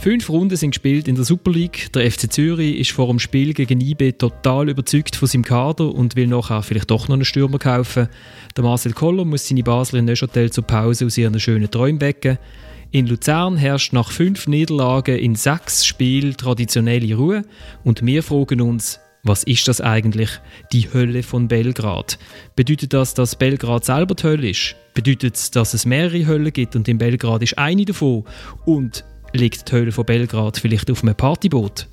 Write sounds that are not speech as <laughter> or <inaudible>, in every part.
Fünf Runden sind gespielt in der Super League. Der FC Zürich ist vor dem Spiel gegen IB total überzeugt von seinem Kader und will nachher vielleicht doch noch einen Stürmer kaufen. Der Marcel Koller muss seine Basler in Neuchâtel zur Pause aus ihren schönen Träumen wecken. In Luzern herrscht nach fünf Niederlagen in sechs Spielen traditionelle Ruhe und wir fragen uns, was ist das eigentlich, die Hölle von Belgrad? Bedeutet das, dass Belgrad selber die Hölle ist? Bedeutet es, dass es mehrere Höllen gibt und in Belgrad ist eine davon? Und liegt die Höhle von Belgrad vielleicht auf einem Partyboot?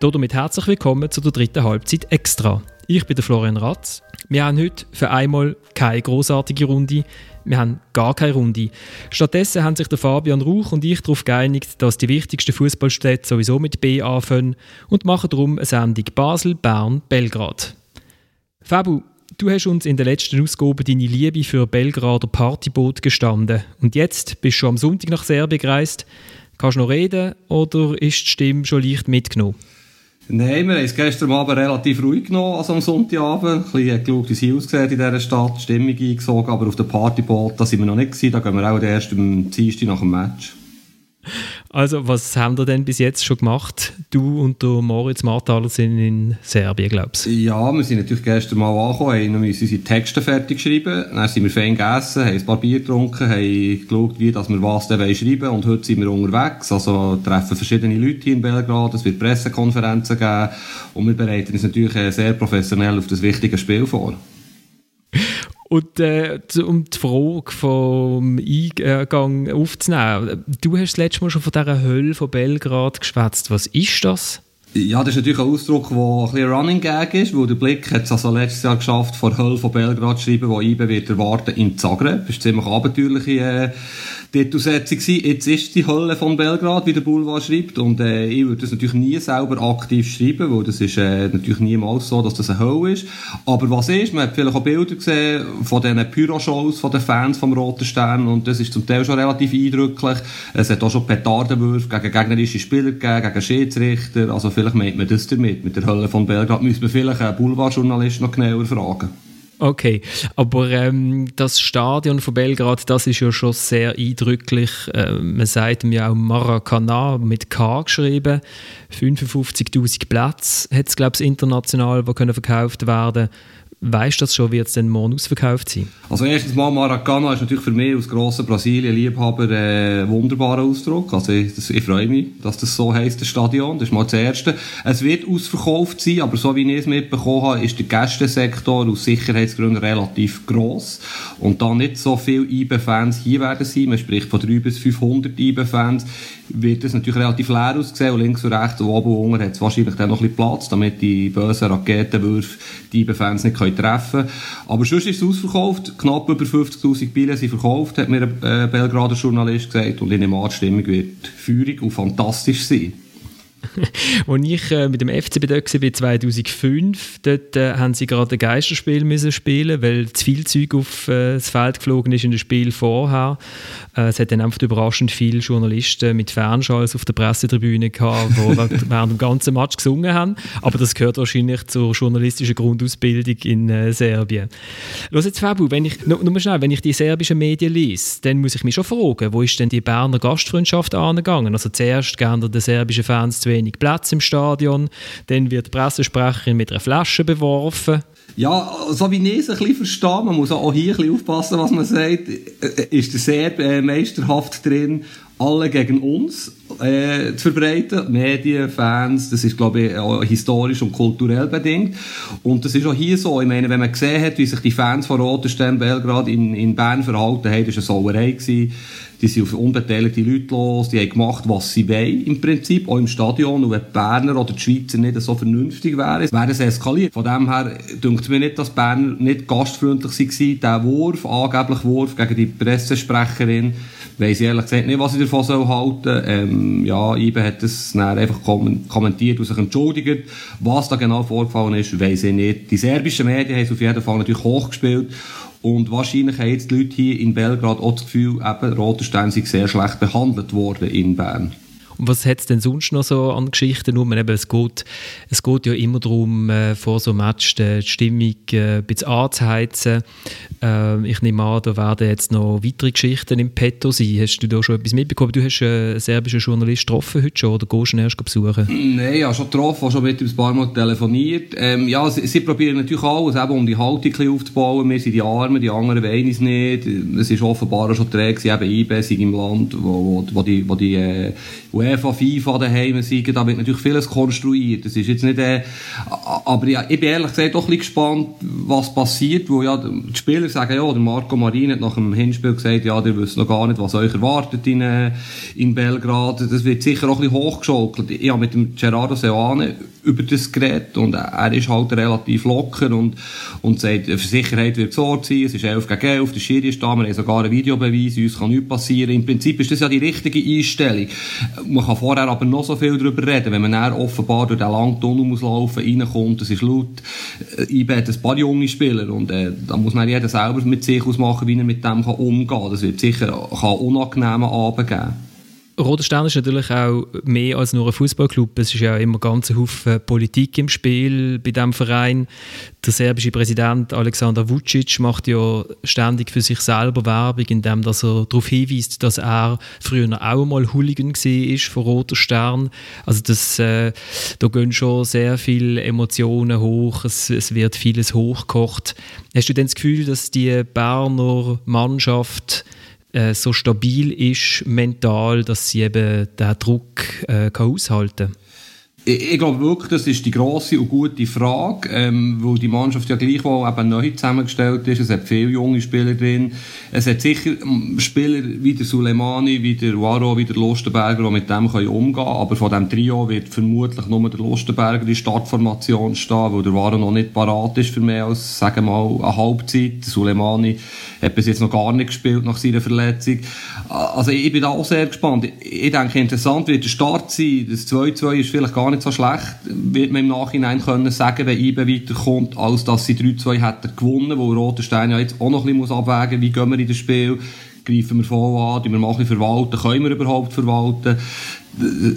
Damit herzlich willkommen zu der dritten Halbzeit Extra. Ich bin der Florian Ratz. Wir haben heute für einmal keine großartige Runde. Wir haben gar keine Runde. Stattdessen haben sich der Fabian Rauch und ich darauf geeinigt, dass die wichtigsten Fußballstädte sowieso mit B anfangen und machen darum eine Sendung Basel, Bern, Belgrad. Fabu, du hast uns in der letzten Ausgabe deine Liebe für Belgrader Partyboot gestanden und jetzt bist du am Sonntag nach Serbien gereist. Kannst du noch reden oder ist die Stimme schon leicht mitgenommen? Nein, wir haben es gestern Abend relativ ruhig genommen, also am Sonntagabend. Ein bisschen geschaut, wie es aussieht in dieser Stadt, die Stimmung eingesogen, aber auf dem Partyboot, da sind wir noch nicht gewesen, da gehen wir auch erst am Dienstag nach dem Match. Also, was haben wir denn bis jetzt schon gemacht? Du und der Moritz Marthaler sind in Serbien, glaubst du? Ja, wir sind natürlich gestern mal angekommen, haben unsere Texte fertig geschrieben, dann sind wir fein gegessen, haben ein paar Bier getrunken, haben geschaut, wie dass wir was dann schreiben und heute sind wir unterwegs, also treffen verschiedene Leute hier in Belgrad, es wird Pressekonferenzen geben und wir bereiten uns natürlich sehr professionell auf das wichtige Spiel vor. Und äh, um die Frage vom Eingang aufzunehmen, du hast das letzte Mal schon von dieser Hölle von Belgrad geschwätzt. Was ist das? Ja, das ist natürlich ein Ausdruck, der ein bisschen Running Gag ist, weil der Blick hat es also letztes Jahr geschafft, vor Hölle von Belgrad zu schreiben, wo IBE wird erwarten in Zagreb. Das eine ziemlich abenteuerliche äh, Titelsetzung. Jetzt ist die Hölle von Belgrad, wie der Boulevard schreibt. Und äh, ich würde das natürlich nie selber aktiv schreiben, weil das ist äh, natürlich niemals so, dass das eine Hölle ist. Aber was ist, man hat vielleicht auch Bilder gesehen von diesen Pyroshows von den Fans vom Roten Stern und das ist zum Teil schon relativ eindrücklich. Es hat auch schon Petardenwürfe gegen gegnerische Spieler gegeben, gegen Schiedsrichter. Also vielleicht meint man das damit. Mit der Hölle von Belgrad müssen wir vielleicht einen Boulevardjournalist noch genauer fragen. Okay, aber ähm, das Stadion von Belgrad, das ist ja schon sehr eindrücklich. Äh, man sagt ihm ja auch Maracana mit K geschrieben. 55.000 Plätze hat es, glaube ich, international, die können verkauft werden Weißt du das schon, wird es denn morgen ausverkauft sein? Also erstens mal, Maracana ist natürlich für mich als grosser Brasilien-Liebhaber äh, ein wunderbarer Ausdruck. Also ich, das, ich freue mich, dass das so heisst, das Stadion. Das ist mal das Erste. Es wird ausverkauft sein, aber so wie ich es mitbekommen habe, ist der Gästesektor aus Sicherheitsgründen relativ gross. Und da nicht so viele IB-Fans hier werden sein, man spricht von 300 bis 500 IB-Fans, wird es natürlich relativ leer aussehen und links und rechts und oben und unten hat es wahrscheinlich dann noch ein bisschen Platz, damit die bösen Raketenwürfe die IB-Fans nicht treffen können. Aber sonst ist es ausverkauft, knapp über 50'000 Billionen sind verkauft, hat mir ein äh, Belgrader Journalist gesagt und in der Marktstimmung wird feurig und fantastisch sein. <laughs> Als ich äh, mit dem FCB dort war, 2005, dort äh, haben sie gerade ein Geisterspiel müssen spielen, weil zu viel Zeug auf äh, das Feld geflogen ist in dem Spiel vorher. Äh, es hat dann einfach überraschend viele Journalisten mit Fernschalls auf der Pressetribüne gehabt, die <laughs> während dem ganzen Match gesungen haben. Aber das gehört wahrscheinlich zur journalistischen Grundausbildung in äh, Serbien. Los jetzt, Fabu, wenn ich, nur, nur schnell, wenn ich die serbischen Medien lese, dann muss ich mich schon fragen, wo ist denn die Berner Gastfreundschaft angegangen? Also zuerst gehen die serbischen Fans zu wenig Platz im Stadion, dann wird die Pressesprecherin mit einer Flasche beworfen. Ja, so wie ich es ein bisschen verstehe, man muss auch hier ein bisschen aufpassen, was man sagt, äh, ist der sehr äh, meisterhaft drin, alle gegen uns äh, zu verbreiten. Medien, Fans, das ist, glaube ich, auch historisch und kulturell bedingt. Und das ist auch hier so. Ich meine, wenn man gesehen hat, wie sich die Fans von Rotenstein Belgrad in, in Bern verhalten haben, das war eine Sauerei. Gewesen. Die sind auf unbeteiligte Leute los, die haben gemacht, was sie wollen, im Prinzip, auch im Stadion. Und wenn die Berner oder die Schweizer nicht so vernünftig wären, wäre es eskaliert. Von dem her denkt mir nicht, dass Berner nicht gastfreundlich waren. Der Wurf, angeblich Wurf gegen die Pressesprecherin, weiss ich ehrlich gesagt nicht, was ich davon soll halten ähm, Ja, Ibe hat das dann einfach kommentiert und sich entschuldigt. Was da genau vorgefallen ist, weiss ich nicht. Die serbischen Medien haben es auf jeden Fall natürlich hochgespielt und wahrscheinlich haben jetzt die Leute hier in Belgrad auch das Gefühl, eben, Roterstein sei sehr schlecht behandelt worden in Bern. Und was hat es denn sonst noch so an Geschichten? Nur, eben, es, geht, es geht ja immer darum, äh, vor so einem Match die Stimmung äh, ein bisschen anzuheizen. Äh, ich nehme an, da werden jetzt noch weitere Geschichten im Petto sein. Hast du da schon etwas mitbekommen? Du hast einen serbischen Journalist getroffen heute schon oder gehst du ihn erst besuchen? Nein, ich habe schon getroffen, schon mit ihm ein paar Mal telefoniert. Ähm, ja, sie, sie, probieren natürlich alles, eben, um die Haltung aufzubauen. Wir sind die Armen, die anderen wollen es nicht. Es ist offenbar schon träge, eben IBE im Land, wo, wo, wo die, wo die äh, UEFA, FIFA daheim sind. Da wird natürlich vieles konstruiert. Das ist jetzt nicht, äh, aber ja, ich bin ehrlich gesagt doch ein gespannt, was passiert, wo ja die Spieler sagen, ja, der Marco Marin hat nach dem Hinspiel gesagt, ja, ihr wisst noch gar nicht, was euch erwartet in, äh, in Belgrad. Das wird sicher auch ein bisschen hochgeschaukelt. Ich habe mit dem Gerardo Seoane über das geredet und er ist halt relativ locker und, und sagt, für Sicherheit wird gesorgt sein, es ist 11 gegen 11, der Schiri ist da, wir haben sogar einen Videobeweis, uns kann nichts passieren. Im Prinzip ist das ja die richtige Einstellung. Man kann vorher aber noch so viel darüber reden, wenn man dann offenbar durch den langen Tunnel muss laufen, reinkommt, es ist laut, ich bin ein paar junge Spieler und äh, da muss man jeder selber mit sich ausmachen, wie er mit dem kann umgehen kann. Das wird sicher kann unangenehme Abend geben. Roter Stern ist natürlich auch mehr als nur ein Fußballclub. Es ist ja immer ganz Haufen Politik im Spiel bei diesem Verein. Der serbische Präsident Alexander Vucic macht ja ständig für sich selber Werbung, indem er darauf hinweist, dass er früher auch mal Hooligan war von Roter Stern. Also das, äh, da gehen schon sehr viele Emotionen hoch, es, es wird vieles hochgekocht. Hast du denn das Gefühl, dass die Berner Mannschaft äh, so stabil ist mental, dass sie eben den Druck äh, aushalten kann? Ich, ich glaube wirklich, das ist die grosse und gute Frage, ähm, weil die Mannschaft ja gleichwohl eben neu zusammengestellt ist. Es hat viele junge Spieler drin. Es hat sicher ähm, Spieler wie der Suleimani, wie der Waro, wie der Lustenberger, die mit dem können umgehen können. Aber von diesem Trio wird vermutlich nur der Lustenberger in Startformation stehen, weil der Waro noch nicht parat ist für mehr als, sagen wir mal, eine Halbzeit. Der Suleimani hat bis jetzt noch gar nicht gespielt nach seiner Verletzung. Also ich bin da auch sehr gespannt. Ich denke, interessant wird der Start sein. Das 2-2 ist vielleicht gar nicht so schlecht, wird man im Nachhinein können sagen, wenn IBE weiterkommt, als dass sie 3-2 hätten gewonnen, wo Roter Stein ja jetzt auch noch ein bisschen abwägen muss, wie gehen wir in das Spiel, greifen wir voll an, wir machen verwalten, können wir überhaupt verwalten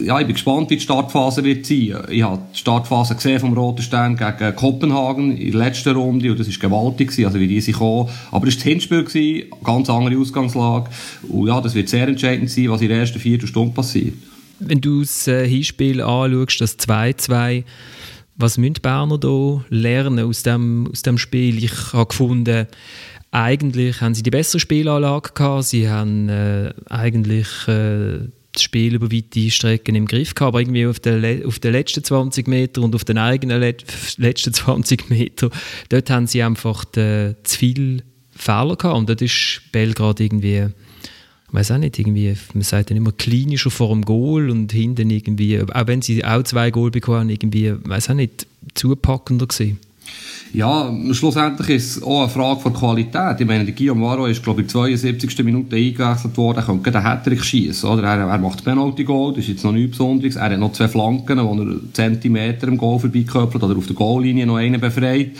ja, ich bin gespannt, wie die Startphase wird sein. Ich habe die Startphase gesehen vom Roten Stern gegen Kopenhagen in der letzten Runde und das war gewaltig, also wie die sich kommen. Aber es war das Hinspiel, gewesen, ganz andere Ausgangslage. Und ja, das wird sehr entscheidend sein, was in der ersten Viertelstunde passiert. Wenn du das äh, Hinspiel anschaust, das 2-2, was müssen die Berner da lernen aus dem, aus dem Spiel? Ich habe gefunden, eigentlich haben sie die bessere Spielanlage gehabt. Sie haben äh, eigentlich äh, das Spiel über weite Strecken im Griff gehabt, aber irgendwie auf den, auf den letzten 20 Meter und auf den eigenen Let letzten <laughs> 20 Meter, dort haben sie einfach de, zu viel Fehler gehabt und dort ist Belgrad irgendwie, ich weiß auch nicht, irgendwie, man sagt dann immer klinischer vor dem Goal und hinten irgendwie, auch wenn sie auch zwei Goal bekommen irgendwie, weiß auch nicht, zupackender gewesen. Ja, schlussendlich ist es auch eine Frage von Qualität. Ich meine, der Guillaume Waro ist, glaube ich, in der 72. Minute eingewechselt worden. Er könnte den Hattrick schießen, oder? Er, er macht Penalty-Goal, das ist jetzt noch nichts Besonderes. Er hat noch zwei Flanken, wo er Zentimeter im Goal vorbeiköpfelt oder auf der Goallinie noch einen befreit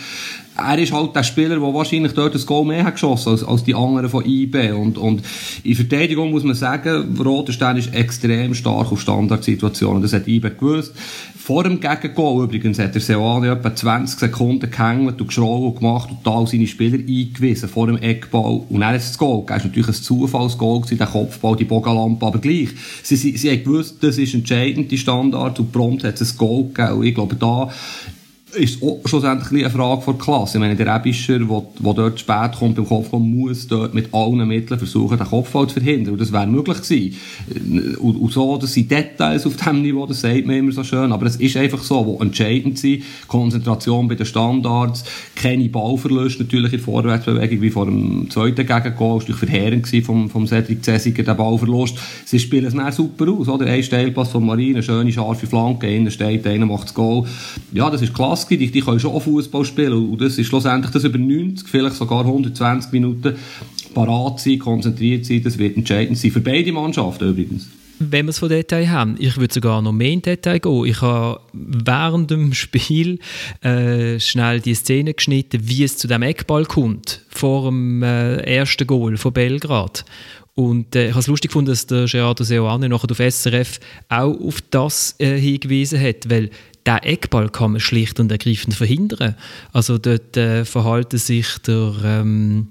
er ist halt der Spieler, der wahrscheinlich dort das Goal mehr hat geschossen als, als die anderen von IB. Und, und in Verteidigung muss man sagen, Roter Stern ist extrem stark auf Standardsituationen. Das hat IB gewusst. Vor dem Gegengol übrigens hat der Seoane etwa 20 Sekunden gehängt und geschraubt und gemacht und da seine Spieler eingewiesen vor dem Eckball. Und dann ist das Goal. Das war natürlich ein Zufallsgoal gewesen, der Kopfball, die Bogenlampe, aber gleich. Sie, sie, sie haben gewusst, das ist entscheidend, die Standard, und prompt hat es ein Goal gegeben. Und ich glaube, da ist auch schlussendlich eine Frage von Klasse. Ich meine, der Rebischer, der, der dort spät kommt beim Kopfball, muss dort mit allen Mitteln versuchen, den Kopfball zu verhindern. Und das wäre möglich gewesen. Und, und so, das sind Details auf diesem Niveau, das sagt man immer so schön, aber es ist einfach so, wo entscheidend sind, Konzentration bei den Standards, keine Ballverluste natürlich in der Vorwärtsbewegung, wie vor dem zweiten Gegengol, das war verheerend vom, vom Cedric Cesiger, der Ballverlust. Sie spielen es dann super aus, oder? Ein Steilpass von Marine, eine schöne, scharfe Flanke, einer steht, einer macht das Goal. Ja, das ist klasse Klasse, die, die können schon Fußball spielen und das ist schlussendlich das über 90, vielleicht sogar 120 Minuten parat sein, konzentriert sein, das wird entscheidend sein, für beide Mannschaften übrigens wenn wir es von Detail haben. Ich würde sogar noch mehr in Detail gehen. Ich habe während dem Spiel äh, schnell die Szene geschnitten, wie es zu dem Eckball kommt, vor dem äh, ersten Goal von Belgrad. Und äh, ich habe es lustig gefunden, dass der Gerardo Seoane nachher auf SRF auch auf das äh, hingewiesen hat, weil der Eckball kann man schlicht und ergreifend verhindern. Also dort äh, verhalten sich der, ähm,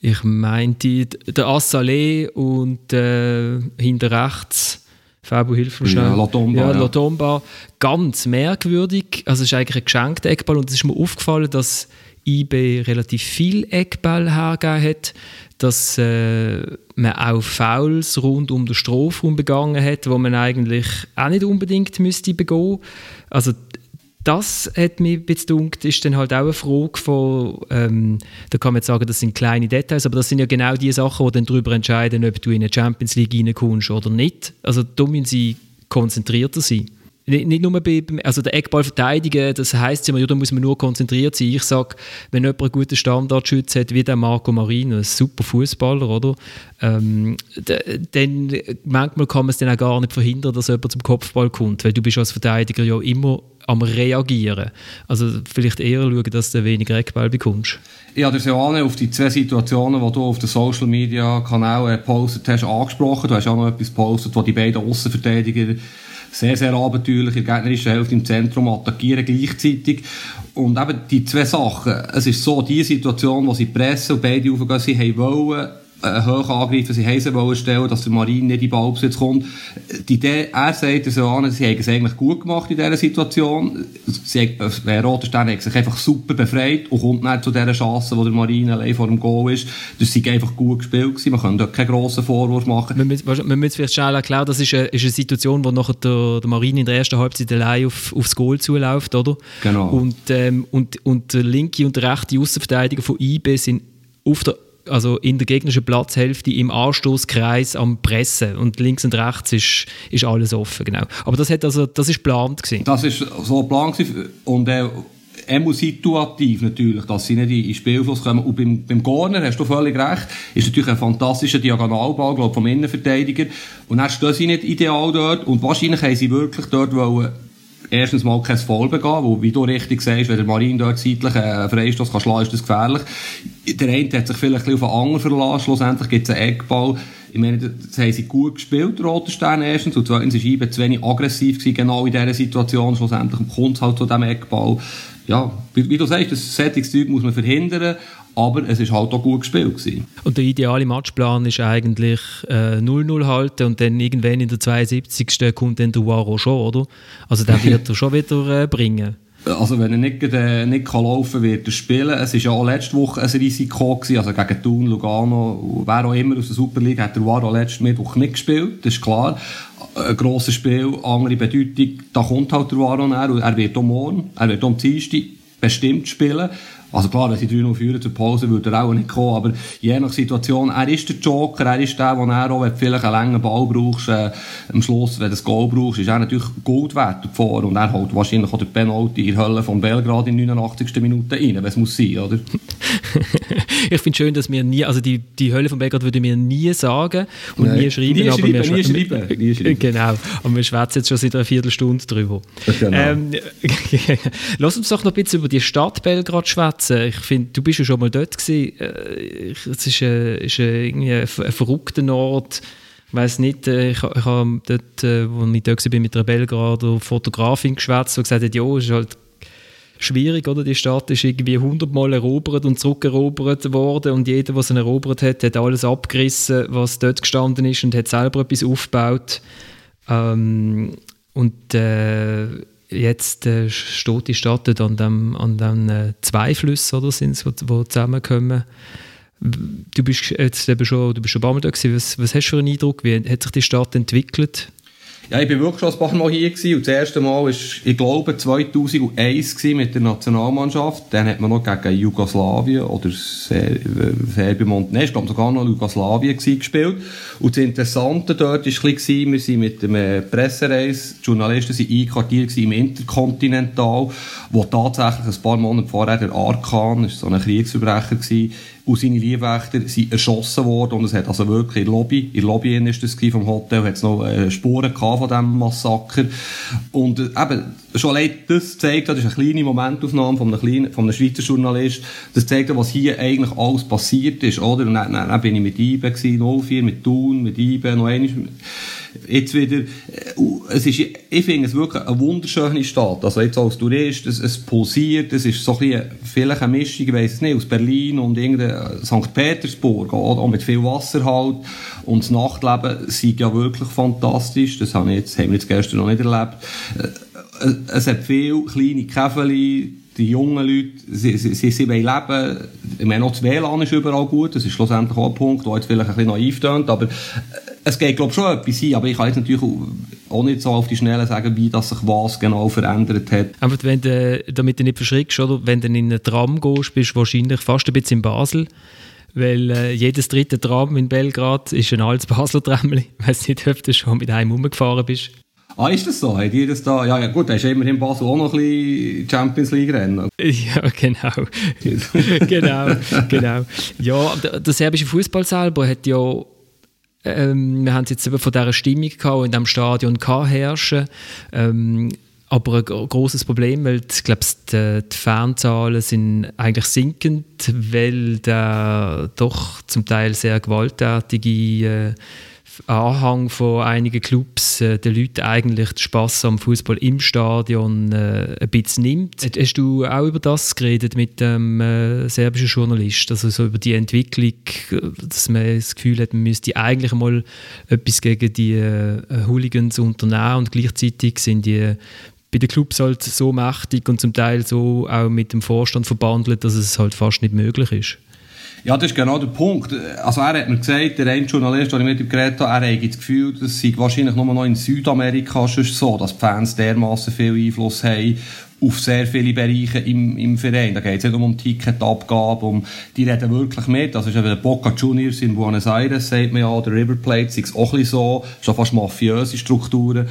ich meinte, der Assalé und äh, hinter rechts Fabio hilft mir schnell. Ja, Latomba. Ja, Latomba. Ja. Ganz merkwürdig. Also es ist eigentlich ein geschenkter Eckball und es ist mir aufgefallen, dass IB relativ viel Eckball hergegeben hat, dass äh, man auch Fouls rund um den Strafraum begangen hat, wo man eigentlich auch nicht unbedingt müsste begehen. Also das hat mich gedacht, ist dann halt auch eine Frage von, ähm, da kann man jetzt sagen, das sind kleine Details, aber das sind ja genau die Sachen, die dann darüber entscheiden, ob du in eine Champions League reinkommst oder nicht. Also da müssen sie konzentrierter sein. Nicht, nur bei, also der Eckball verteidigen, das heisst immer, ja, da muss man nur konzentriert sein. Ich sage, wenn jemand einen guten Standardschütze hat, wie der Marco Marino, ein super Fußballer, oder? Ähm, dann manchmal kann man es dann auch gar nicht verhindern, dass jemand zum Kopfball kommt, weil du bist als Verteidiger ja immer am Reagieren. Also vielleicht eher schauen, dass du weniger Eckball bekommst. Ich habe dir ja auf die zwei Situationen, die du auf den Social Media Kanälen gepostet hast, angesprochen. Du hast auch noch etwas gepostet, wo die beiden Außenverteidiger sehr, sehr abenteuerlich in der gegnerischen Hälfte im Zentrum attackieren gleichzeitig. Und eben die zwei Sachen. Es ist so, die Situation, wo sie pressen und beide aufgehen, sie haben wollen, hoch angreifen, sie Heise wollen stellen, dass der Marin nicht in Ballbesitz kommt. Die Idee, er sagt so an, sie haben es eigentlich gut gemacht in dieser Situation. Sie, äh, Roter Stern hat sich einfach super befreit und kommt nicht zu dieser Chance, wo der Marin allein vor dem Goal ist. Das ist einfach gut gespielt gewesen. Man kann dort keinen grossen Vorwurf machen. Man muss, man muss vielleicht schnell erklären, das ist eine, ist eine Situation, wo nachher der, der Marin in der ersten Halbzeit allein auf, aufs Goal zuläuft, oder? Genau. Und, ähm, und, und der linke und der rechte Außenverteidiger von IB sind auf der also in der gegnerischen Platzhälfte im Anstoßkreis am Pressen und links und rechts ist, ist alles offen, genau. Aber das hat also, das ist geplant gewesen. Das ist so geplant und äh, immer situativ natürlich, dass sie nicht in den Spielfluss kommen. Und beim, beim Corner, hast du völlig recht, ist natürlich ein fantastischer Diagonalball, glaube vom Innenverteidiger. Und dann stehen sie nicht ideal dort und wahrscheinlich haben sie wirklich dort wollen erstens mal kein Foul begehen, wo, wie du richtig sagst, wenn der Marin dort seitlich einen Freistoß kann schlagen, ist das gefährlich. Der eine hat sich vielleicht ein bisschen auf einen anderen verlassen, schlussendlich gibt es einen Eckball. Ich meine, das haben sie gut gespielt, Roter Stern erstens, und zweitens war Ibe zu wenig aggressiv gewesen, genau in dieser Situation, schlussendlich kommt es halt zu diesem Eckball. Ja, wie, wie du sagst, das Zeug muss man verhindern, aber es ist halt auch gut gespielt gewesen. Und der ideale Matchplan ist eigentlich 0-0 äh, halten und dann irgendwann in der 72. kommt dann der Waro schon, oder? Also der <laughs> wird er schon wieder äh, bringen. Also wenn er nicht, äh, nicht kann laufen wird er spielen. Es war ja auch letzte Woche ein Risiko, gewesen, also gegen Thun, Lugano, wer auch immer aus der Super League, hat der Waro letzten Mittwoch nicht gespielt, das ist klar. Ein grosses Spiel, andere Bedeutung, da kommt halt der Waro näher er wird auch morgen, er wird auch am Dienstag bestimmt spielen. Also klar, wenn sie 3-0 führen zur Pause, würde er auch nicht kommen, aber je nach Situation, er ist der Joker, er ist der, der er auch, wenn du vielleicht einen langen Ball brauchst, äh, am Schluss, wenn du das Goal brauchst, ist er natürlich Gold wert davor und er holt wahrscheinlich auch den Penalty in der Hölle von Belgrad in 89. Minute rein, wenn es muss sein, oder? <laughs> ich finde schön, dass wir nie, also die, die Hölle von Belgrad würde mir nie sagen und Nein. nie schreiben, nie aber schreiben, wir nie schreiben, nie schreiben. <laughs> Genau, aber wir schwätzen jetzt schon seit einer Viertelstunde drüber. Genau. Ähm, <laughs> lass uns doch noch ein bisschen über die Stadt Belgrad schwätzen. Ich finde, du bist ja schon mal dort gewesen. Äh, es ist, ein, ist ein, irgendwie ein, ein verrückter Ort. Ich weiß nicht, äh, ich, ich habe dort, äh, als ich dort war, mit einer Belgrader Fotografin geschwätzt, die gesagt hat, ja, es ist halt schwierig, oder? Die Stadt ist irgendwie hundertmal erobert und zurückerobert worden und jeder, der sie erobert hat, hat alles abgerissen, was dort gestanden ist und hat selber etwas aufgebaut. Ähm, und äh, jetzt äh, steht die Stadt an dem, an dem äh, zwei Flüssen, oder sind die zusammenkommen. Du bist jetzt eben schon, du bist schon ein paar Mal da. Was, was hast du für einen Eindruck? Wie hat sich die Stadt entwickelt? Ja, ich bin wirklich schon ein paar Mal hier gewesen und das erste Mal war, ich glaube, 2001 mit der Nationalmannschaft. Dann hat man noch gegen Jugoslawien oder Serbien Montenegro, ich glaube sogar noch Jugoslawien gespielt. Und das Interessante dort war, wir sind mit dem äh, Pressereis, die Journalisten sind einquartiert im Interkontinental, wo tatsächlich ein paar Monate vorher der Arkan, war so ein Kriegsverbrecher, und seine Liebwächter sind erschossen worden und es hat also wirklich in Lobby, in Lobby ist das vom Hotel, hat es noch äh, Spuren gehabt von diesem Massaker und äh, eben, schon allein das zeigt, das ist eine kleine Momentaufnahme von einem, kleinen, von einem Schweizer Journalist, das zeigt, was hier eigentlich alles passiert ist, oder? Und dann, dann, dann bin ich mit IBE gewesen, 04, mit Thun, mit IBE, noch einmal, jetzt wieder, äh, es ist, ich finde es wirklich eine wunderschöne Stadt. Also jetzt als Tourist, es, es pulsiert, es ist so ein vielleicht eine Mischung, ich weiss es nicht, aus Berlin und irgendein St. Petersburg, auch mit viel Wasser halt. Und das Nachtleben ist ja wirklich fantastisch. Das haben wir jetzt, haben wir jetzt gestern noch nicht erlebt. Äh, äh, es hat viele kleine Käfeli, die jungen Leute, sie, sie, sie, sie wollen leben. Ich meine, auch das WLAN ist überall gut. Das ist schlussendlich auch ein Punkt, der jetzt vielleicht ein bisschen naiv tönt. Aber es geht, glaube ich, schon etwas hin. Aber ich kann jetzt natürlich auch nicht so auf die Schnelle sagen, wie das sich was genau verändert hat. Einfach, wenn du, damit du nicht verschrickst, oder? Wenn du in einen Tram gehst, bist du wahrscheinlich fast ein bisschen in Basel. Weil äh, jedes dritte Tram in Belgrad ist ein altes Basler Tram. <laughs> Ich weiß nicht, ob du schon mit einem umgefahren bist. Ah, ist das so? Hat das da? Ja, ja gut, da ist immerhin Basel auch noch ein bisschen Champions League Rennen. <laughs> Ja, genau. <laughs> genau, genau. Ja, der, der serbische Fußball selber hat ja ähm, wir haben es jetzt eben von dieser Stimmung gehabt, in diesem Stadion herrschen. Ähm, aber ein großes Problem, weil ich glaube, die, die Fanzahlen sind eigentlich sinkend, weil der doch zum Teil sehr gewalttätige äh, Anhang von einigen Clubs äh, den Leuten eigentlich den Spass am Fußball im Stadion äh, ein bisschen nimmt. Hast du auch über das geredet mit dem äh, serbischen Journalist, also so über die Entwicklung, dass man das Gefühl hat, man müsste eigentlich mal etwas gegen die äh, Hooligans unternehmen und gleichzeitig sind die bei den Clubs halt so mächtig und zum Teil so auch mit dem Vorstand verbandelt, dass es halt fast nicht möglich ist. Ja, das ist genau der Punkt. Also er hat mir gesagt, der eine Journalist, den ich mit ihm geredet habe, er hat das Gefühl, dass es wahrscheinlich nur noch in Südamerika so, dass die Fans dermaßen viel Einfluss haben auf sehr viele Bereiche im, im Verein. Da geht es nicht nur um Ticketabgabe, um, die reden wirklich mit. Also ist eben Boca Juniors in Buenos Aires, sagt man ja, der River Plate, ist auch ein bisschen so, schon fast mafiöse Strukturen.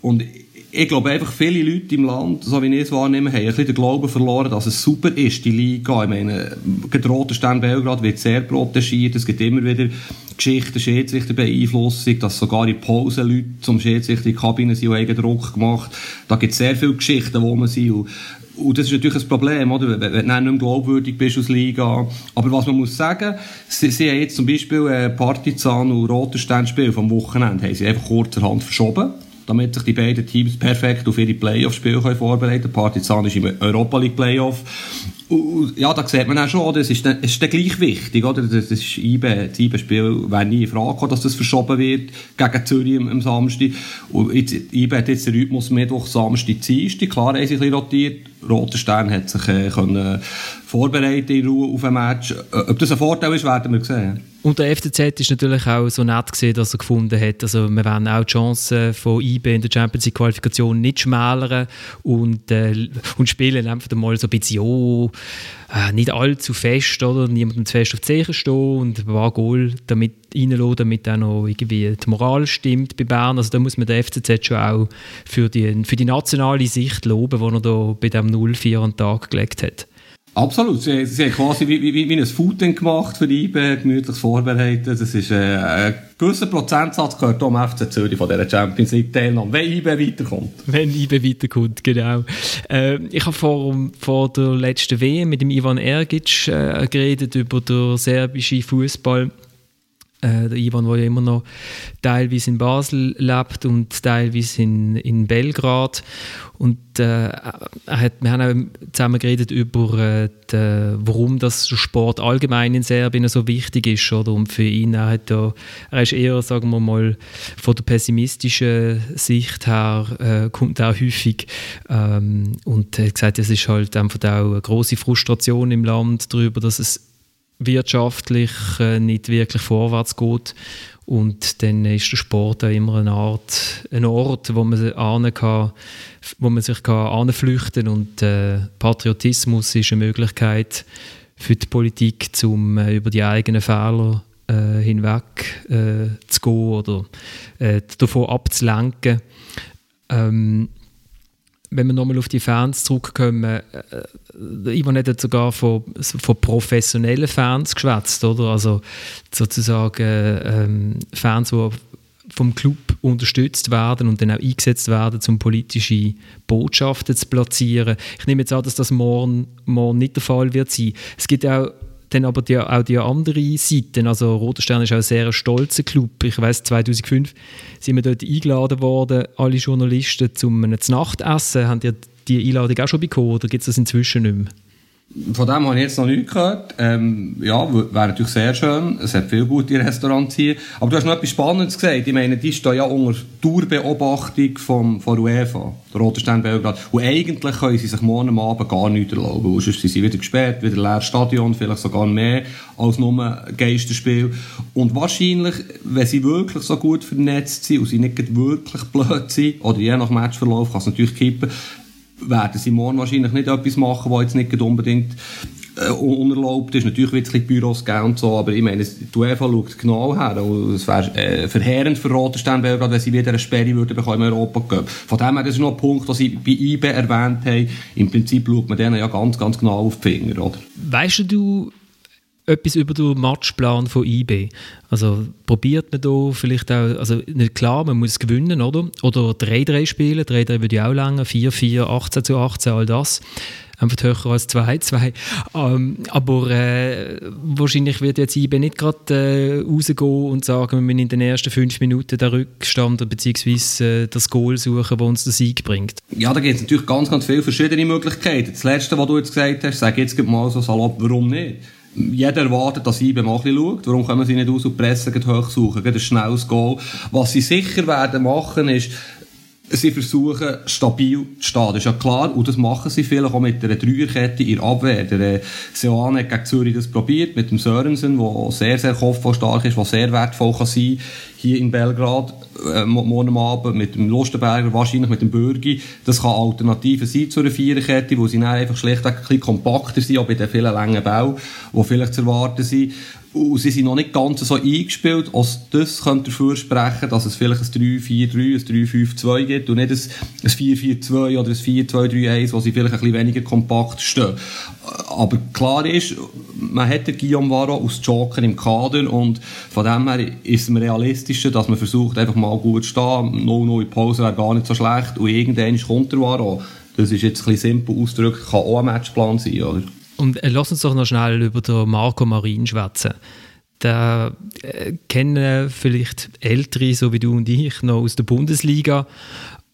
Und ich glaube einfach, viele Leute im Land, so wie ich es wahrnehme, haben ein bisschen den Glauben verloren, dass es super ist, die Liga. Ich meine, der Rote Stern Belgrad wird sehr protegiert, es gibt immer wieder Geschichten, Schiedsrichterbeeinflussung, dass sogar in Pause Leute zum Schiedsrichter in die Kabine sind und eigen Druck gemacht. Da gibt es sehr viele Geschichten, wo man sind. Und, das ist natürlich ein Problem, oder? Wenn, wenn du nicht mehr glaubwürdig bist aus Liga. Aber was man muss sagen, sie, sie haben jetzt zum Beispiel äh, Partizan und Roter Stern Spiel vom Wochenende haben sie einfach kurzerhand verschoben damit sich die beiden Teams perfekt auf ihre Playoff-Spiele vorbereiten können. Partizan ist im Europa League Playoff. ja, da sieht man auch schon, das ist, dann, ist gleich wichtig, oder? Das ist IBE, das IBE-Spiel wäre nie in Frage gekommen, dass das verschoben wird gegen Zürich am, am Samstag. Und IBE hat jetzt den Rhythmus Mittwoch, Samstag, Dienstag. Klar, haben sie ein bisschen rotiert. Roter Stern hat sich äh, können vorbereiten in Ruhe auf ein Match. Äh, ob das ein Vorteil ist, werden wir sehen. Und der FCZ ist natürlich auch so nett gesehen, dass er gefunden hat. Also wir werden auch die Chancen von IB in der Champions League Qualifikation nicht schmälern und, äh, und spielen einfach mal so ein bisschen, oh, nicht allzu fest, oder? Niemandem zu fest auf die Zeche stehen und ein paar Goal damit reinlassen, damit auch noch irgendwie die Moral stimmt bei Bern. Also da muss man den FCZ schon auch für die, für die nationale Sicht loben, die er da bei dem 0-4 an den Tag gelegt hat. Absolut. Sie, sie haben quasi wie, wie, wie ein Footing gemacht für die IB, gemütlich vorbereitet. Das ist, äh, ein gewisser Prozentsatz gehört am FC Zürich von dieser Champions League Teilnahme, wenn IB weiterkommt. Wenn IB weiterkommt, genau. Äh, ich habe vor, vor der letzten WM mit dem Ivan Ergic äh, geredet über den serbischen Fußball äh, der Ivan, der ja immer noch teilweise in Basel lebt und teilweise in, in Belgrad. Und äh, hat, wir haben auch zusammen geredet über, äh, die, warum das Sport allgemein in Serbien so wichtig ist. Oder? Und für ihn, er, hat da, er ist eher, sagen wir mal, von der pessimistischen Sicht her, äh, kommt er häufig. Ähm, und er hat gesagt, es ist halt einfach auch eine große Frustration im Land darüber, dass es wirtschaftlich äh, nicht wirklich vorwärts geht. Und dann ist der Sport auch immer eine Art, ein Ort, wo man, kann, wo man sich kann anflüchten kann. Und äh, Patriotismus ist eine Möglichkeit für die Politik, um äh, über die eigenen Fehler äh, hinweg äh, zu gehen oder davon abzulenken. Ähm, wenn wir nochmal auf die Fans zurückkommen, äh, Ivan hat sogar von, von professionellen Fans geschwätzt, oder? Also sozusagen ähm, Fans, die vom Club unterstützt werden und dann auch eingesetzt werden, um politische Botschaften zu platzieren. Ich nehme jetzt an, dass das morgen, morgen nicht der Fall wird sein. Es gibt auch dann aber die, auch die andere Seite. Also Roter Stern ist auch ein sehr stolzer Club. Ich weiß 2005 sind wir dort eingeladen worden, alle Journalisten, zum Nachtessen. Haben die die Einladung auch schon bekommen oder gibt es das inzwischen nicht mehr? Von dem habe ich jetzt noch nichts gehört. Ähm, ja, wäre natürlich sehr schön. Es hat viele gute Restaurants hier. Aber du hast noch etwas Spannendes gesagt. Ich meine, die stehen ja unter Tourbeobachtung von UEFA, der Roter Stern Belgrad. Und eigentlich können sie sich morgen Abend gar nichts erlauben. Sonst sind sie wieder gesperrt, wieder leeres Stadion, vielleicht sogar mehr als nur Geisterspiel. Und wahrscheinlich, wenn sie wirklich so gut vernetzt sind und sie nicht wirklich blöd sind, oder je nach Matchverlauf kann es natürlich kippen, werden sie morgen wahrscheinlich nicht etwas machen, was jetzt nicht unbedingt äh, unerlaubt ist. Natürlich wird es ein Büros geben und so, aber ich meine, die UEFA schaut genau her. Es wäre äh, verheerend für Roterstein Belgrad, wenn sie wieder eine Sperre würden bekommen im Europa Cup. Von dem her, das ist noch ein Punkt, den sie bei IBE erwähnt haben. Im Prinzip schaut man denen ja ganz, ganz genau auf die Finger, oder? Weißt du, etwas über den Matchplan von IB. Also probiert man da vielleicht auch, also nicht klar, man muss gewinnen, oder? Oder 3-3 spielen, 3-3 würde ja auch länger, 4-4, 18 zu 18, all das. Einfach höher als 2-2. Ähm, aber äh, wahrscheinlich wird jetzt IB nicht gerade äh, rausgehen und sagen, wir müssen in den ersten fünf Minuten den Rückstand bzw. Äh, das Goal suchen, das uns den Sieg bringt. Ja, da gibt es natürlich ganz, ganz viele verschiedene Möglichkeiten. Das Letzte, was du jetzt gesagt hast, sag jetzt mal so salopp, warum nicht? Jeder erwartet, dass IBE mal schaut. Warum können sie nicht aus und Presse hoch suchen? Ein schnelles Goal. Was sie sicher werden machen, ist, sie versuchen, stabil zu stehen. Das ist ja klar. Und das machen sie vielleicht auch mit einer Dreierkette in der Abwehr. Der äh, Seoane hat gegen Zürich das probiert, mit dem Sörensen, der sehr, sehr kopfballstark ist, der sehr wertvoll kann sein hier in Belgrad äh, morgen Abend mit dem Lustenberger, wahrscheinlich mit dem Bürgi. Das kann Alternativen sein zu einer Viererkette, wo sie dann einfach schlichtweg ein bisschen kompakter sind, auch bei den vielen langen Bau, die vielleicht zu erwarten sind. Und sie sind noch nicht ganz so eingespielt, als das könnte dafür sprechen, dass es vielleicht ein 3-4-3, ein 3-5-2 gibt und nicht ein 4-4-2 oder ein 4-2-3-1, wo sie vielleicht ein bisschen weniger kompakt stehen. Aber klar ist, man hat den Guillaume Varro aus Joker im Kader und von dem her ist es realistischer, dass man versucht, einfach mal gut zu stehen. 0-0 in Pause wäre gar nicht so schlecht und irgendwann kommt der Varro. Das ist jetzt ein bisschen simpel ausgedrückt, kann auch ein Matchplan sein, oder? Und äh, lass uns doch noch schnell über den Marco Marin schwätzen. Da äh, kennen vielleicht Ältere, so wie du und ich, noch aus der Bundesliga.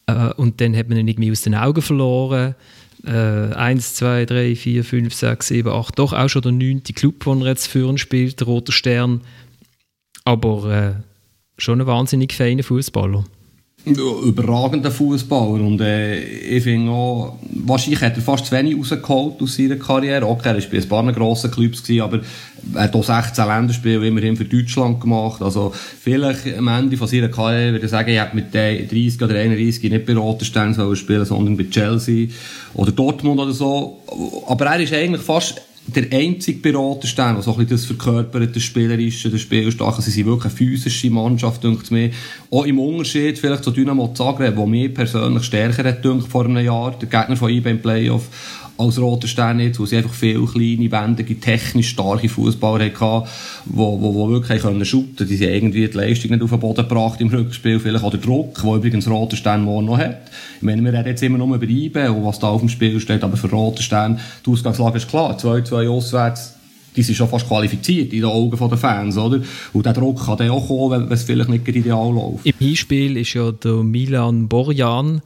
Äh, und dann hat man ihn irgendwie aus den Augen verloren. Äh, 1, 2, 3, 4, 5, 6, 7, 8, doch auch schon der neunte Club, den er jetzt führen spielt, der Roter Stern. Aber äh, schon ein wahnsinnig feiner Fußballer überragender Fußballer und äh, ich finde auch, wahrscheinlich hat er fast zu wenig rausgeholt aus seiner Karriere. Okay, er war bei ein paar grossen Clubs, gewesen, aber er hat auch 16 Länderspiele immerhin für Deutschland gemacht. Also vielleicht am Ende von seiner Karriere würde ich sagen, er hat mit 30 oder 31 nicht bei Roterstein spielen, sondern bei Chelsea oder Dortmund oder so. Aber er ist eigentlich fast der einzige Beraterstern, der so ein bisschen das verkörpert, das Spielerische, das Spielstarke. Sie sind wirklich eine physische Mannschaft, denkt mir. Auch im Unterschied vielleicht zu Dynamo Zagreb, wo mir persönlich stärker hat vor einem Jahr, der Gegner von IBM Playoff, als Roter Stern jetzt, wo sie einfach viele kleine, wendige, technisch starke Fußballer hatten, wo, wo, wo wirklich können shooten. Die sind irgendwie die Leistung nicht auf den Boden gebracht im Rückspiel. Vielleicht auch der Druck, wo übrigens Roter Stern morgen noch hat. Ich meine, wir reden jetzt immer nur über IBE und was da auf dem Spiel steht, aber für Roter Stern, die Ausgangslage ist klar. 2-2 auswärts, die sind schon fast qualifiziert in den Augen der Fans, oder? Und der Druck kann dann auch kommen, wenn es vielleicht nicht ideal läuft. Im Hinspiel ist ja der Milan Borjan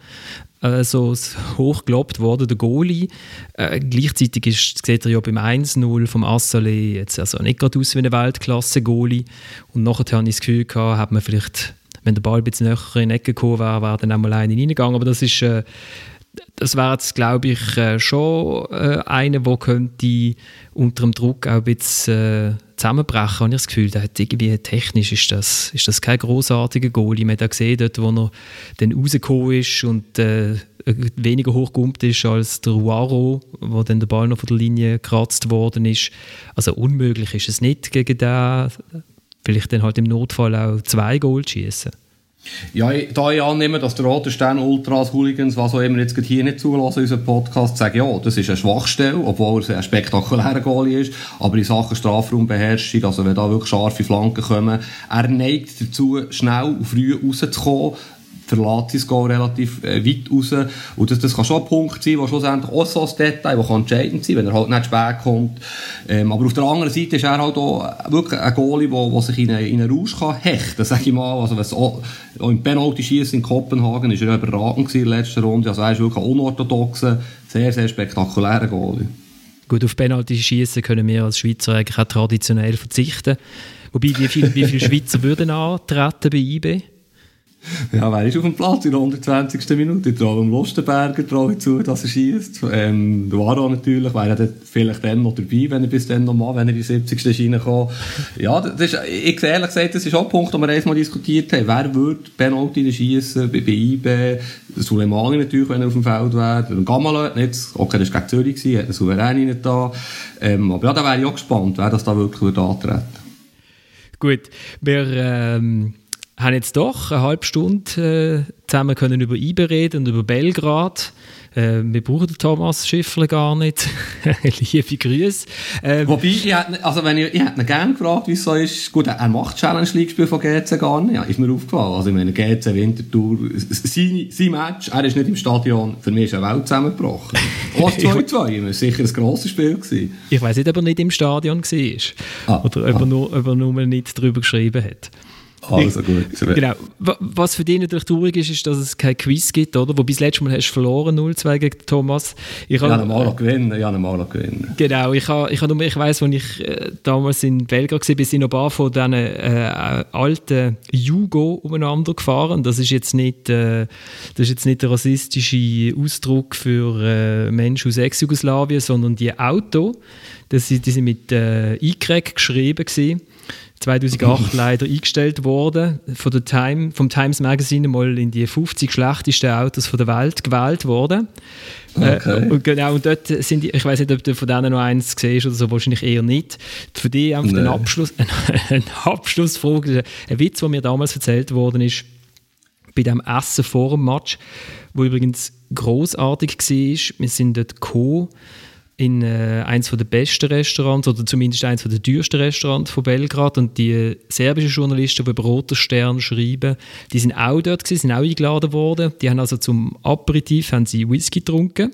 äh, so hoch gelobt worden, der Goalie. Äh, gleichzeitig ist, sieht er ja beim 1-0 vom Assale jetzt also nicht gerade aus wie ein Weltklasse-Goalie. Und nachher habe ich das Gefühl gehabt, hat man vielleicht, wenn der Ball ein bisschen näher in die Ecke gekommen wäre, wäre dann einmal einer reingegangen. Aber das ist... Äh, das wäre jetzt, glaube ich, äh, schon äh, einer, der könnte unter dem Druck auch ein bisschen äh, zusammenbrechen, habe ich das Gefühl. Der hat irgendwie technisch ist das, ist das kein großartiger. Man hat auch gesehen, dort, wo er dann rausgekommen ist und äh, weniger hochgumpt ist als der Uaro, wo dann der Ball noch von der Linie gekratzt worden ist. Also unmöglich ist es nicht gegen den, vielleicht dann halt im Notfall auch zwei Goal schießen. Ja, da ich annehme, dass der Rote Stern Ultras, Hooligans, was auch immer jetzt hier nicht zulassen in unserem Podcast, sagen, ja, das ist eine Schwachstelle, obwohl er ein spektakulärer Goalie ist, aber in Sachen Strafraumbeherrschung, also wenn da wirklich scharfe Flanken kommen, er neigt dazu, schnell und früh rauszukommen, verlässt das Goal relativ äh, weit raus. Und das, das kann schon ein Punkt sein, der schlussendlich auch so ein Detail, das entscheidend sein wenn er halt nicht spät kommt. Ähm, aber auf der anderen Seite ist er halt auch wirklich ein Goalie, der sich in einen, in einen Rausch kann hechten, <laughs> sag ich mal. Also, was auch, auch im Penalty-Schießen in Kopenhagen ist er überragend in der letzten Runde. Also er ist wirklich ein unorthodoxer, sehr, sehr spektakulärer Goalie. Gut, auf Penalty-Schießen können wir als Schweizer eigentlich auch traditionell verzichten. Wobei, wie viele wie viel <laughs> Schweizer würden antreten bei IB? <laughs> Ja, wer ist auf dem Platz in der 120. Minute? Ich dem Lustenberger traue zu, dass er schießt. Ähm, Varo natürlich, wäre er vielleicht dann noch dabei, wenn er bis dann noch mal, wenn er in die 70. reinkommt. Ja, das ist, ich ehrlich gesagt, das ist auch ein Punkt, den wir einmal diskutiert haben. Wer würde Penalty schießen bei, bei IB? Suleimani natürlich, wenn er auf dem Feld wäre. Der Gamalö, nicht, okay, das war gegen Zürich, hat Souverän nicht da. Ähm, aber ja, da wäre ich auch gespannt, wer das da wirklich würde antreten Gut, wir, ähm haben jetzt doch eine halbe Stunde äh, zusammen können über IBE reden und über Belgrad. Äh, wir brauchen den Thomas Schiffler gar nicht. <laughs> Liebe Grüße. Ähm, Wobei, ich hätte, also wenn ich, ich hätte ihn gerne gefragt, wie es so ist. Gut, er macht Challenge League-Spiel von GC gar nicht. Ja, ist mir aufgefallen. Also ich meine, GC Wintertour, sein, sein Match, er ist nicht im Stadion, für mich ist eine Welt zusammengebrochen. <laughs> Auch 2-2, das sicher ein grosses Spiel gewesen. Ich weiß nicht, ob er nicht im Stadion war. Ah, Oder ob, ah. er nur, ob er nur nicht darüber geschrieben hat. Also gut. Genau. Was für dich natürlich traurig ist, ist, dass es kein Quiz gibt, oder? Wo bis letztes Mal hast du verloren, 0-2 gegen Thomas. Ich habe mal gewinnen, ich habe mal gewinnen. Genau, ich, habe, ich, habe nur, ich weiss, als ich äh, damals in Belgrad war, sind noch ein paar von diesen äh, alten Jugo umeinander gefahren. Das ist jetzt nicht, äh, das ist jetzt nicht der rassistische Ausdruck für äh, Menschen aus Ex-Jugoslawien, sondern die Auto, das, die sind mit äh, ICREC geschrieben gewesen 2008 <laughs> leider eingestellt worden, von der Time, vom Times Magazine mal in die 50 schlechtesten Autos von der Welt gewählt worden. Äh, okay. Äh, und genau, und dort sind die, ich weiß nicht, ob du von denen noch eins siehst oder so, wahrscheinlich eher nicht. Für die einfach den Abschluss, <laughs> ein Abschlussfrage, ein Witz, der mir damals erzählt worden ist, bei dem Essen vor dem Match, wo übrigens großartig war. Wir sind dort gekommen in äh, eins der besten Restaurants oder zumindest eins der teuersten Restaurants von Belgrad und die serbischen Journalisten, die über Roter Stern schreiben, die sind auch dort gewesen, sind auch eingeladen worden. Die haben also zum Aperitif haben sie Whisky getrunken,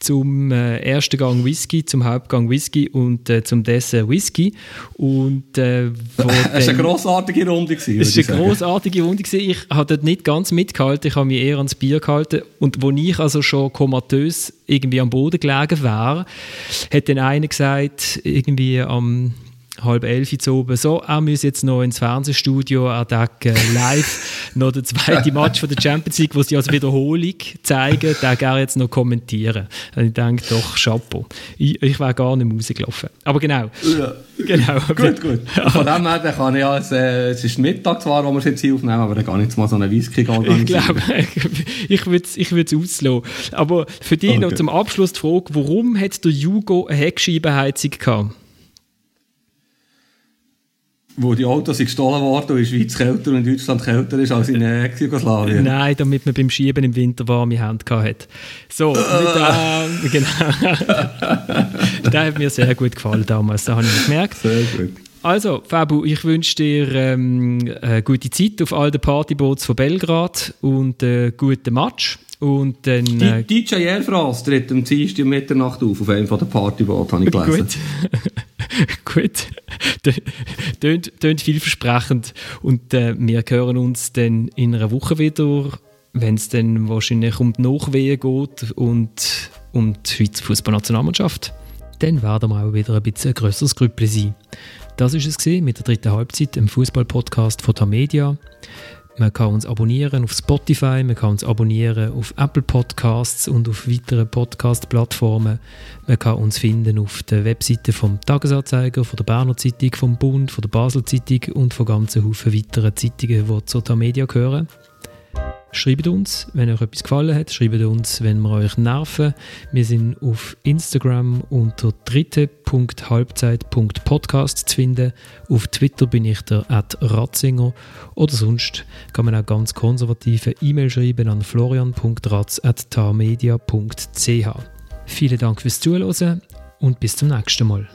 zum äh, ersten Gang Whisky, zum Hauptgang Whisky und äh, zum Dessert Whisky. Und, äh, das war eine grossartige Runde. Es war eine grossartige Runde. Gewesen. Ich habe dort nicht ganz mitgehalten, ich habe mich eher ans Bier gehalten. Und wo ich also schon komatös irgendwie am Boden gelegen wäre, hat dann einer gesagt, irgendwie am halb elf zu oben, so, er muss jetzt noch ins Fernsehstudio, er äh, <laughs> live noch den zweiten Match von der Champions League, wo sie als Wiederholung zeigen, den gerne jetzt noch kommentieren. Und ich denke, doch, Chapeau. Ich, ich wäre gar nicht rausgelaufen. Aber genau. Ja. genau. <laughs> gut, gut. Von dem her kann ich ja, es, äh, es ist Mittag zwar, wo wir es jetzt hier aufnehmen, aber dann kann ich jetzt mal so einen Whisky organisieren. Ich glaube, <laughs> ich würde es ich auslassen. Aber für dich okay. noch zum Abschluss die Frage, warum hat der Jugo eine Heckscheibenheizung gehabt? Wo die Autos gestohlen worden und in der Schweiz kälter und in Deutschland kälter ist als in Ex-Jugoslawien. Nein, damit man beim Schieben im Winter warme Hände hatte. So, mit, äh, <laughs> genau. <laughs> der hat mir sehr gut gefallen damals, das habe ich gemerkt. Sehr gut. Also, Fabu, ich wünsche dir ähm, eine gute Zeit auf all den Partyboots von Belgrad und einen guten Match. Und dann, äh, DJ Air France tritt am Dienstag um Mitternacht auf, auf einem der Partyboote, habe ich gelesen. Gut. <laughs> Gut. Tönt vielversprechend. Und äh, wir hören uns dann in einer Woche wieder, wenn es dann wahrscheinlich um die Nachwehen geht und um die Schweizer Fußballnationalmannschaft. Dann werden wir auch wieder ein bisschen ein grösseres Grüppli sein. Das war es mit der dritten Halbzeit im Fußball-Podcast von Tamedia. Man kann uns abonnieren auf Spotify, man kann uns abonnieren auf Apple Podcasts und auf weiteren Podcast-Plattformen. Man kann uns finden auf der Webseite vom Tagesanzeiger, von der Berner Zeitung, vom Bund, von der Basel Zeitung und von ganzen Haufen weiteren Zeitungen, die zur Media gehören. Schreibt uns, wenn euch etwas gefallen hat. Schreibt uns, wenn wir euch nerven. Wir sind auf Instagram unter dritte.halbzeit.podcast zu finden. Auf Twitter bin ich der Ratzinger. Oder sonst kann man auch ganz konservative E-Mail schreiben an florian.ratz.tarmedia.ch. Vielen Dank fürs Zuhören und bis zum nächsten Mal.